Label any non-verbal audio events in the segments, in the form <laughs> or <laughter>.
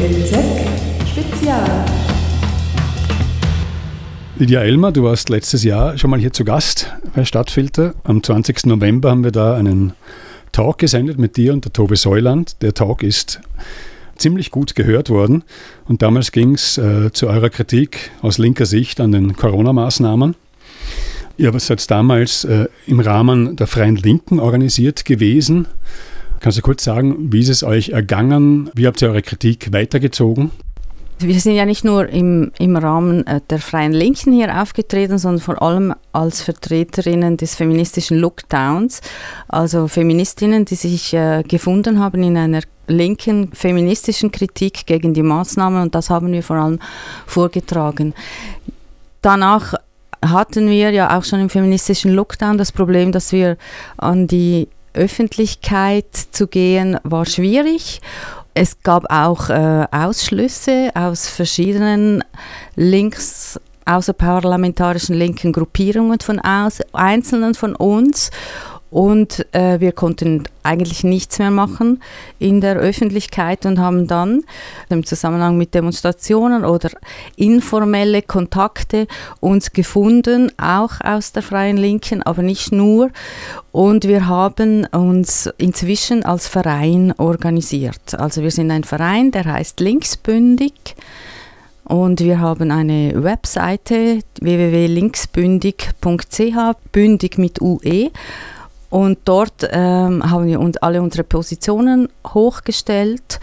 BZ Spezial. Lydia Elmer, du warst letztes Jahr schon mal hier zu Gast bei Stadtfilter. Am 20. November haben wir da einen Talk gesendet mit dir und der Tobi Säuland. Der Talk ist ziemlich gut gehört worden und damals ging es äh, zu eurer Kritik aus linker Sicht an den Corona-Maßnahmen. Ihr seid damals äh, im Rahmen der Freien Linken organisiert gewesen. Kannst du kurz sagen, wie ist es euch ergangen? Wie habt ihr eure Kritik weitergezogen? Wir sind ja nicht nur im, im Rahmen äh, der Freien Linken hier aufgetreten, sondern vor allem als Vertreterinnen des feministischen Lookdowns, also Feministinnen, die sich äh, gefunden haben in einer linken feministischen Kritik gegen die Maßnahmen und das haben wir vor allem vorgetragen. Danach hatten wir ja auch schon im feministischen Lockdown das Problem, dass wir an die Öffentlichkeit zu gehen, war schwierig. Es gab auch äh, Ausschlüsse aus verschiedenen links außerparlamentarischen linken Gruppierungen von aus, Einzelnen von uns und äh, wir konnten eigentlich nichts mehr machen in der Öffentlichkeit und haben dann im Zusammenhang mit Demonstrationen oder informelle Kontakte uns gefunden, auch aus der Freien Linken, aber nicht nur. Und wir haben uns inzwischen als Verein organisiert. Also wir sind ein Verein, der heißt Linksbündig. Und wir haben eine Webseite www.linksbündig.ch, bündig mit UE. Und dort ähm, haben wir uns alle unsere Positionen hochgestellt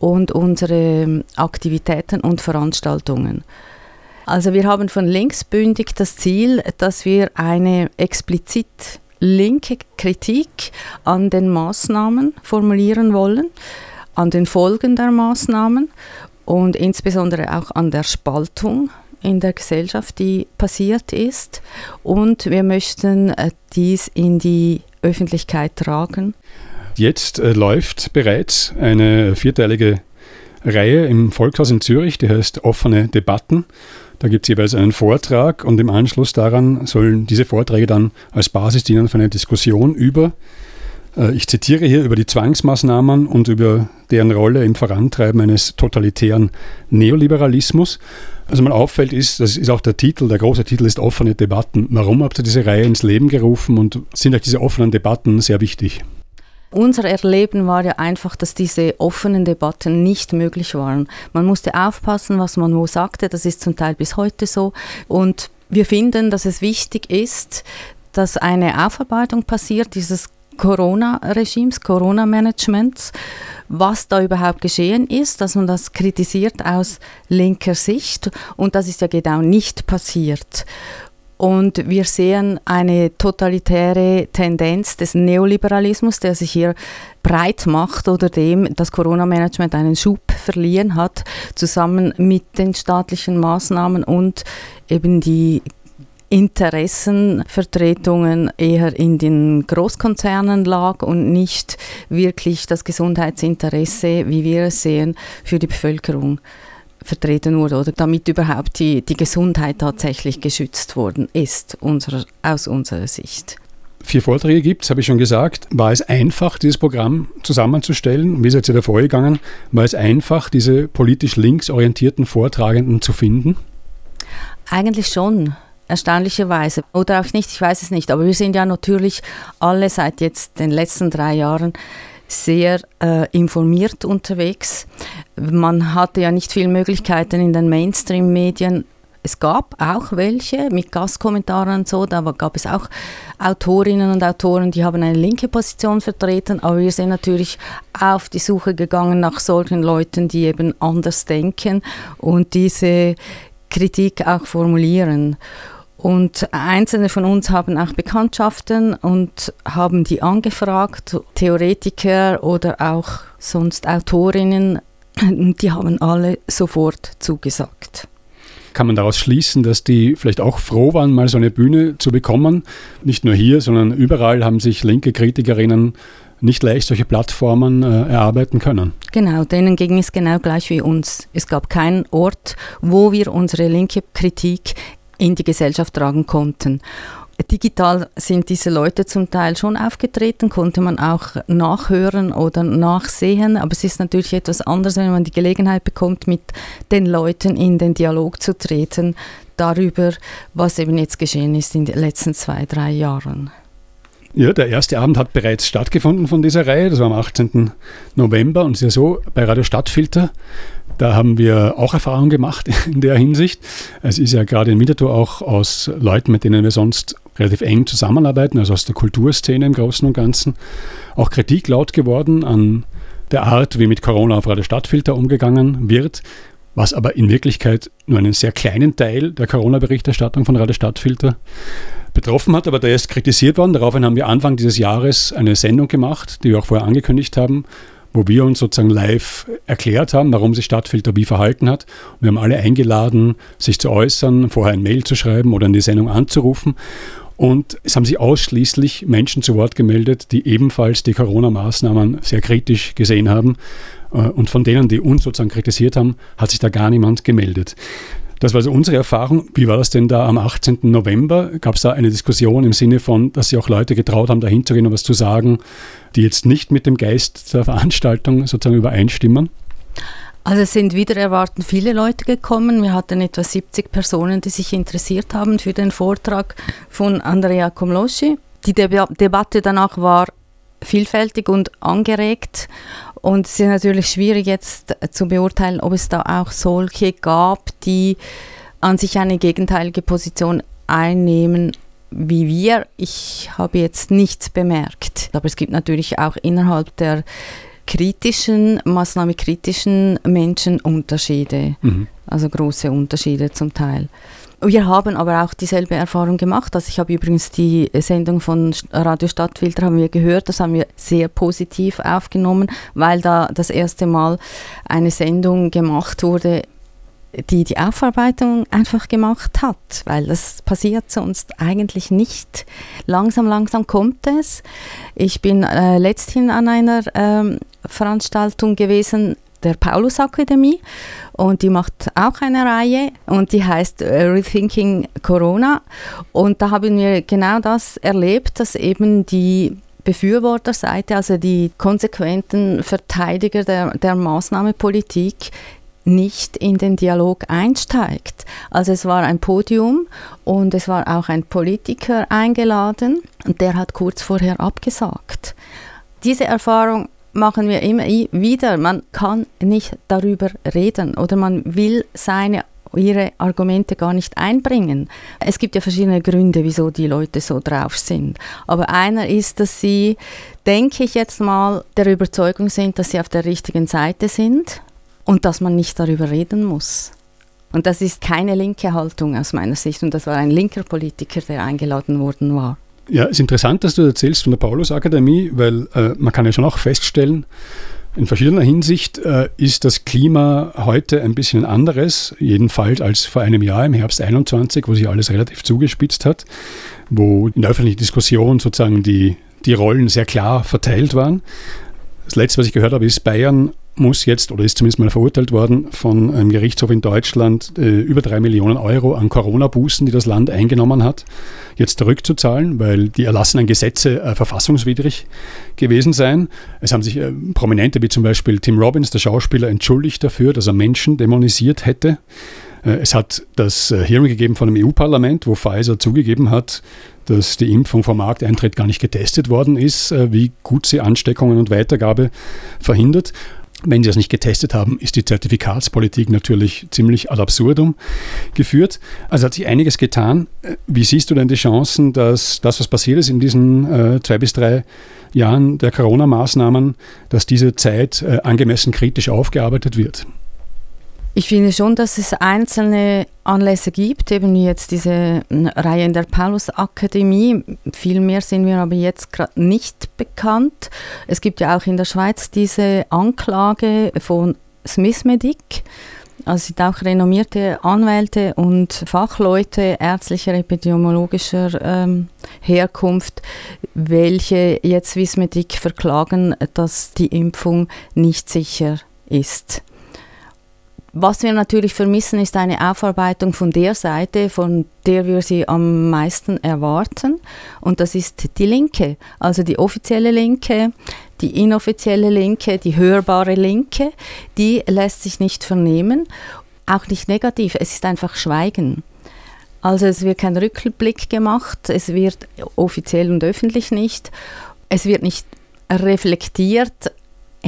und unsere ähm, Aktivitäten und Veranstaltungen. Also wir haben von linksbündig das Ziel, dass wir eine explizit linke Kritik an den Maßnahmen formulieren wollen, an den Folgen der Maßnahmen und insbesondere auch an der Spaltung in der Gesellschaft, die passiert ist. Und wir möchten äh, dies in die Öffentlichkeit tragen. Jetzt äh, läuft bereits eine vierteilige Reihe im Volkshaus in Zürich, die heißt Offene Debatten. Da gibt es jeweils einen Vortrag und im Anschluss daran sollen diese Vorträge dann als Basis dienen für eine Diskussion über, ich zitiere hier, über die Zwangsmaßnahmen und über deren Rolle im Vorantreiben eines totalitären Neoliberalismus. Was mal auffällt, ist, das ist auch der Titel, der große Titel ist offene Debatten. Warum habt ihr diese Reihe ins Leben gerufen und sind euch diese offenen Debatten sehr wichtig? Unser Erleben war ja einfach, dass diese offenen Debatten nicht möglich waren. Man musste aufpassen, was man wo sagte. Das ist zum Teil bis heute so. Und wir finden, dass es wichtig ist, dass eine Aufarbeitung passiert, dieses Corona-Regimes, Corona-Managements, was da überhaupt geschehen ist, dass man das kritisiert aus linker Sicht und das ist ja genau nicht passiert. Und wir sehen eine totalitäre Tendenz des Neoliberalismus, der sich hier breit macht oder dem das Corona-Management einen Schub verliehen hat, zusammen mit den staatlichen Maßnahmen und eben die Interessenvertretungen eher in den Großkonzernen lag und nicht wirklich das Gesundheitsinteresse, wie wir es sehen, für die Bevölkerung vertreten wurde oder damit überhaupt die, die Gesundheit tatsächlich geschützt worden ist, unserer, aus unserer Sicht. Vier Vorträge gibt es, habe ich schon gesagt. War es einfach, dieses Programm zusammenzustellen? Wie seid ihr da vorgegangen? War es einfach, diese politisch links orientierten Vortragenden zu finden? Eigentlich schon erstaunlicherweise. Oder auch nicht, ich weiß es nicht. Aber wir sind ja natürlich alle seit jetzt den letzten drei Jahren sehr äh, informiert unterwegs. Man hatte ja nicht viele Möglichkeiten in den Mainstream-Medien. Es gab auch welche mit Gastkommentaren und so, da gab es auch Autorinnen und Autoren, die haben eine linke Position vertreten, aber wir sind natürlich auf die Suche gegangen nach solchen Leuten, die eben anders denken und diese Kritik auch formulieren. Und einzelne von uns haben auch Bekanntschaften und haben die angefragt, Theoretiker oder auch sonst Autorinnen, die haben alle sofort zugesagt. Kann man daraus schließen, dass die vielleicht auch froh waren, mal so eine Bühne zu bekommen? Nicht nur hier, sondern überall haben sich linke Kritikerinnen nicht leicht solche Plattformen äh, erarbeiten können. Genau, denen ging es genau gleich wie uns. Es gab keinen Ort, wo wir unsere linke Kritik in die Gesellschaft tragen konnten. Digital sind diese Leute zum Teil schon aufgetreten, konnte man auch nachhören oder nachsehen, aber es ist natürlich etwas anderes, wenn man die Gelegenheit bekommt, mit den Leuten in den Dialog zu treten darüber, was eben jetzt geschehen ist in den letzten zwei, drei Jahren. Ja, der erste Abend hat bereits stattgefunden von dieser Reihe. Das war am 18. November und es ist ja so, bei Radio Stadtfilter, da haben wir auch Erfahrungen gemacht <laughs> in der Hinsicht. Es ist ja gerade in Winterthur auch aus Leuten, mit denen wir sonst relativ eng zusammenarbeiten, also aus der Kulturszene im Großen und Ganzen, auch Kritik laut geworden an der Art, wie mit Corona auf Radio Stadtfilter umgegangen wird, was aber in Wirklichkeit nur einen sehr kleinen Teil der Corona-Berichterstattung von Radio Stadtfilter betroffen hat, aber der ist kritisiert worden. Daraufhin haben wir Anfang dieses Jahres eine Sendung gemacht, die wir auch vorher angekündigt haben, wo wir uns sozusagen live erklärt haben, warum sich Stadtfilter wie verhalten hat. Wir haben alle eingeladen, sich zu äußern, vorher ein Mail zu schreiben oder in die Sendung anzurufen. Und es haben sich ausschließlich Menschen zu Wort gemeldet, die ebenfalls die Corona-Maßnahmen sehr kritisch gesehen haben. Äh, und von denen, die uns sozusagen kritisiert haben, hat sich da gar niemand gemeldet. Das war also unsere Erfahrung. Wie war das denn da am 18. November? Gab es da eine Diskussion im Sinne von, dass sich auch Leute getraut haben, da hinzugehen und was zu sagen, die jetzt nicht mit dem Geist der Veranstaltung sozusagen übereinstimmen? Also es sind wieder erwarten viele Leute gekommen. Wir hatten etwa 70 Personen, die sich interessiert haben für den Vortrag von Andrea Komloschi. Die Deb Debatte danach war vielfältig und angeregt und es ist natürlich schwierig jetzt zu beurteilen, ob es da auch solche gab, die an sich eine gegenteilige Position einnehmen wie wir. Ich habe jetzt nichts bemerkt. Aber es gibt natürlich auch innerhalb der kritischen, maßnahmekritischen Menschen Unterschiede. Mhm. Also große Unterschiede zum Teil. Wir haben aber auch dieselbe Erfahrung gemacht. Also ich habe übrigens die Sendung von Radio Stadtfilter haben wir gehört. Das haben wir sehr positiv aufgenommen, weil da das erste Mal eine Sendung gemacht wurde, die die Aufarbeitung einfach gemacht hat, weil das passiert sonst eigentlich nicht. Langsam, langsam kommt es. Ich bin äh, letzthin an einer ähm, Veranstaltung gewesen, der Paulus Akademie und die macht auch eine Reihe und die heißt äh, Rethinking Corona und da haben wir genau das erlebt, dass eben die Befürworterseite, also die konsequenten Verteidiger der, der Maßnahmepolitik, nicht in den Dialog einsteigt. Also es war ein Podium und es war auch ein Politiker eingeladen und der hat kurz vorher abgesagt. Diese Erfahrung machen wir immer wieder. Man kann nicht darüber reden oder man will seine ihre Argumente gar nicht einbringen. Es gibt ja verschiedene Gründe, wieso die Leute so drauf sind. Aber einer ist, dass sie, denke ich jetzt mal, der Überzeugung sind, dass sie auf der richtigen Seite sind und dass man nicht darüber reden muss. Und das ist keine linke Haltung aus meiner Sicht. Und das war ein linker Politiker, der eingeladen worden war. Ja, es ist interessant, dass du erzählst von der Paulus-Akademie, weil äh, man kann ja schon auch feststellen, in verschiedener Hinsicht äh, ist das Klima heute ein bisschen anderes, jedenfalls als vor einem Jahr im Herbst 21, wo sich alles relativ zugespitzt hat, wo in der öffentlichen Diskussion sozusagen die, die Rollen sehr klar verteilt waren. Das letzte, was ich gehört habe, ist Bayern muss jetzt oder ist zumindest mal verurteilt worden von einem Gerichtshof in Deutschland, äh, über drei Millionen Euro an Corona-Bußen, die das Land eingenommen hat, jetzt zurückzuzahlen, weil die erlassenen Gesetze äh, verfassungswidrig gewesen seien. Es haben sich äh, Prominente wie zum Beispiel Tim Robbins, der Schauspieler, entschuldigt dafür, dass er Menschen dämonisiert hätte. Äh, es hat das äh, Hearing gegeben von dem EU-Parlament, wo Pfizer zugegeben hat, dass die Impfung vor Markteintritt gar nicht getestet worden ist, äh, wie gut sie Ansteckungen und Weitergabe verhindert. Wenn sie das nicht getestet haben, ist die Zertifikatspolitik natürlich ziemlich ad absurdum geführt. Also hat sich einiges getan. Wie siehst du denn die Chancen, dass das, was passiert ist in diesen äh, zwei bis drei Jahren der Corona-Maßnahmen, dass diese Zeit äh, angemessen kritisch aufgearbeitet wird? Ich finde schon, dass es einzelne Anlässe gibt, eben wie jetzt diese hm, Reihe in der Paulus-Akademie. Viel mehr sind mir aber jetzt gerade nicht bekannt. Es gibt ja auch in der Schweiz diese Anklage von Swissmedic. Also sind auch renommierte Anwälte und Fachleute ärztlicher, epidemiologischer ähm, Herkunft, welche jetzt Swissmedic verklagen, dass die Impfung nicht sicher ist Was wir natürlich vermissen, ist eine Aufarbeitung von der Seite, von der wir sie am meisten erwarten. Und das ist die Linke, also die offizielle Linke, die inoffizielle Linke, die hörbare Linke. Die lässt sich nicht vernehmen, auch nicht negativ. Es ist einfach Schweigen. Also es wird kein Rückblick gemacht, es wird offiziell und öffentlich nicht, es wird nicht reflektiert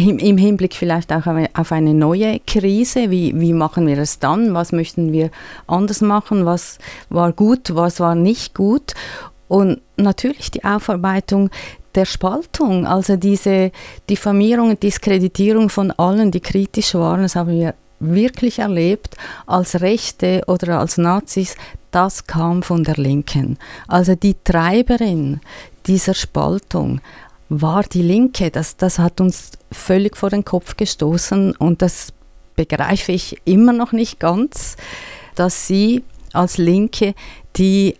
im Hinblick vielleicht auch auf eine neue Krise, wie, wie machen wir es dann, was möchten wir anders machen, was war gut, was war nicht gut? Und natürlich die Aufarbeitung der Spaltung, also diese Diffamierung und Diskreditierung von allen, die kritisch waren, das haben wir wirklich erlebt als Rechte oder als Nazis, das kam von der Linken. Also die Treiberin dieser Spaltung war die Linke. Das, das hat uns völlig vor den Kopf gestoßen und das begreife ich immer noch nicht ganz, dass sie als Linke, die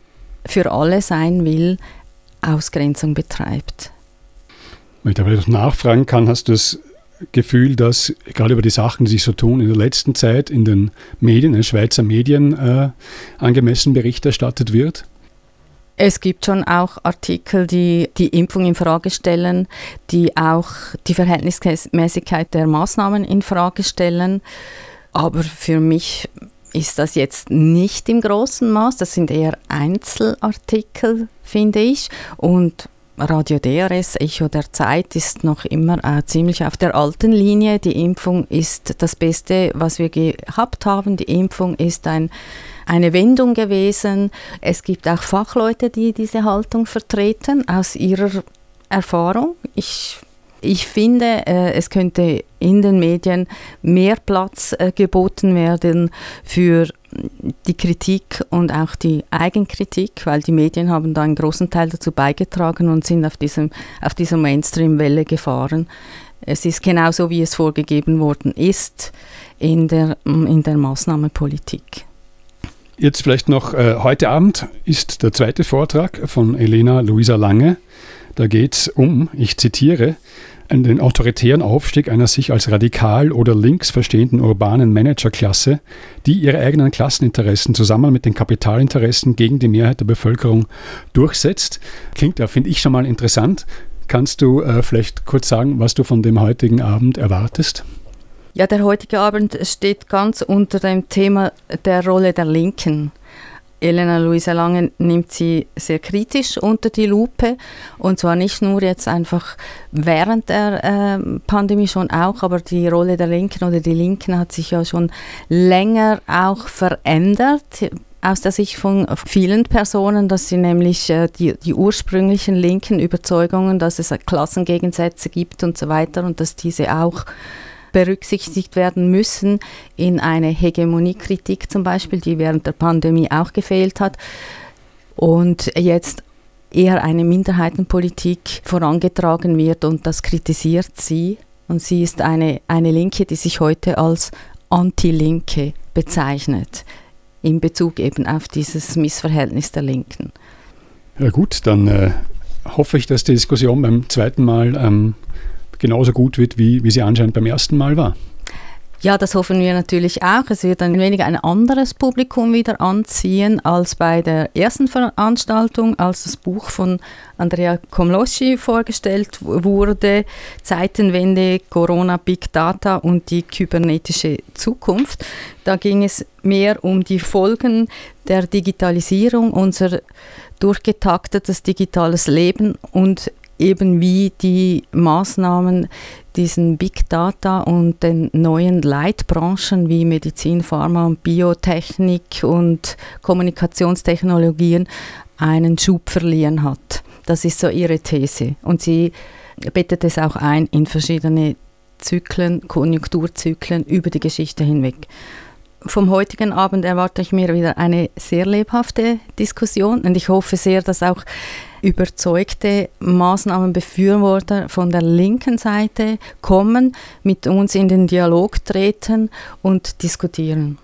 für alle sein will, Ausgrenzung betreibt. Wenn ich da vielleicht nachfragen kann, hast du das Gefühl, dass gerade über die Sachen, die sich so tun, in der letzten Zeit in den Medien, in den Schweizer Medien äh, angemessen Bericht erstattet wird? Es gibt schon auch Artikel, die die Impfung in Frage stellen, die auch die Verhältnismäßigkeit der Maßnahmen in Frage stellen. Aber für mich ist das jetzt nicht im großen Maß. Das sind eher Einzelartikel, finde ich. Und Radio DRS, Echo der Zeit, ist noch immer äh, ziemlich auf der alten Linie. Die Impfung ist das Beste, was wir gehabt haben. Die Impfung ist ein eine Wendung gewesen. Es gibt auch Fachleute, die diese Haltung vertreten aus ihrer Erfahrung. Ich, ich finde, äh, es könnte in den Medien mehr Platz äh, geboten werden für die Kritik und auch die Eigenkritik, weil die Medien haben da einen großen Teil dazu beigetragen und sind auf, diesem, auf dieser Mainstream-Welle gefahren. Es ist genauso, wie es vorgegeben worden ist in der, in der Maßnahmenpolitik. Jetzt vielleicht noch, äh, heute Abend ist der zweite Vortrag von Elena Luisa Lange. Da geht es um, ich zitiere, den autoritären Aufstieg einer sich als radikal oder links verstehenden urbanen Managerklasse, die ihre eigenen Klasseninteressen zusammen mit den Kapitalinteressen gegen die Mehrheit der Bevölkerung durchsetzt. Klingt ja, finde ich schon mal interessant. Kannst du äh, vielleicht kurz sagen, was du von dem heutigen Abend erwartest? Ja, der heutige Abend steht ganz unter dem Thema der Rolle der Linken. Elena Luisa Lange nimmt sie sehr kritisch unter die Lupe. Und zwar nicht nur jetzt einfach während der äh, Pandemie schon auch, aber die Rolle der Linken oder die Linken hat sich ja schon länger auch verändert aus der Sicht von vielen Personen, dass sie nämlich äh, die, die ursprünglichen linken Überzeugungen, dass es Klassengegensätze gibt und so weiter und dass diese auch berücksichtigt werden müssen in eine Hegemoniekritik zum Beispiel, die während der Pandemie auch gefehlt hat. Und jetzt eher eine Minderheitenpolitik vorangetragen wird und das kritisiert sie. Und sie ist eine, eine Linke, die sich heute als Anti-Linke bezeichnet, in Bezug eben auf dieses Missverhältnis der Linken. Ja gut, dann äh, hoffe ich, dass die Diskussion beim zweiten Mal ähm, genauso gut wird, wie, wie sie anscheinend beim ersten Mal war. Ja, das hoffen wir natürlich auch. Es wird ein wenig ein anderes Publikum wieder anziehen als bei der ersten Veranstaltung, als das Buch von Andrea Komloschi vorgestellt wurde, Zeitenwende, Corona, Big Data und die kybernetische Zukunft. Da ging es mehr um die Folgen der Digitalisierung, unser durchgetaktetes digitales Leben und eben wie die Maßnahmen diesen Big Data und den neuen Leitbranchen wie Medizin, Pharma und Biotechnik und Kommunikationstechnologien einen Schub verlieren hat. Das ist so ihre These. Und sie bettet es auch ein in verschiedene Zyklen, Konjunkturzyklen über die Geschichte hinweg. Vom heutigen Abend erwarte ich mir wieder eine sehr lebhafte Diskussion und ich hoffe sehr, dass auch überzeugte Maßnahmenbefürworter von der linken Seite kommen, mit uns in den Dialog treten und diskutieren.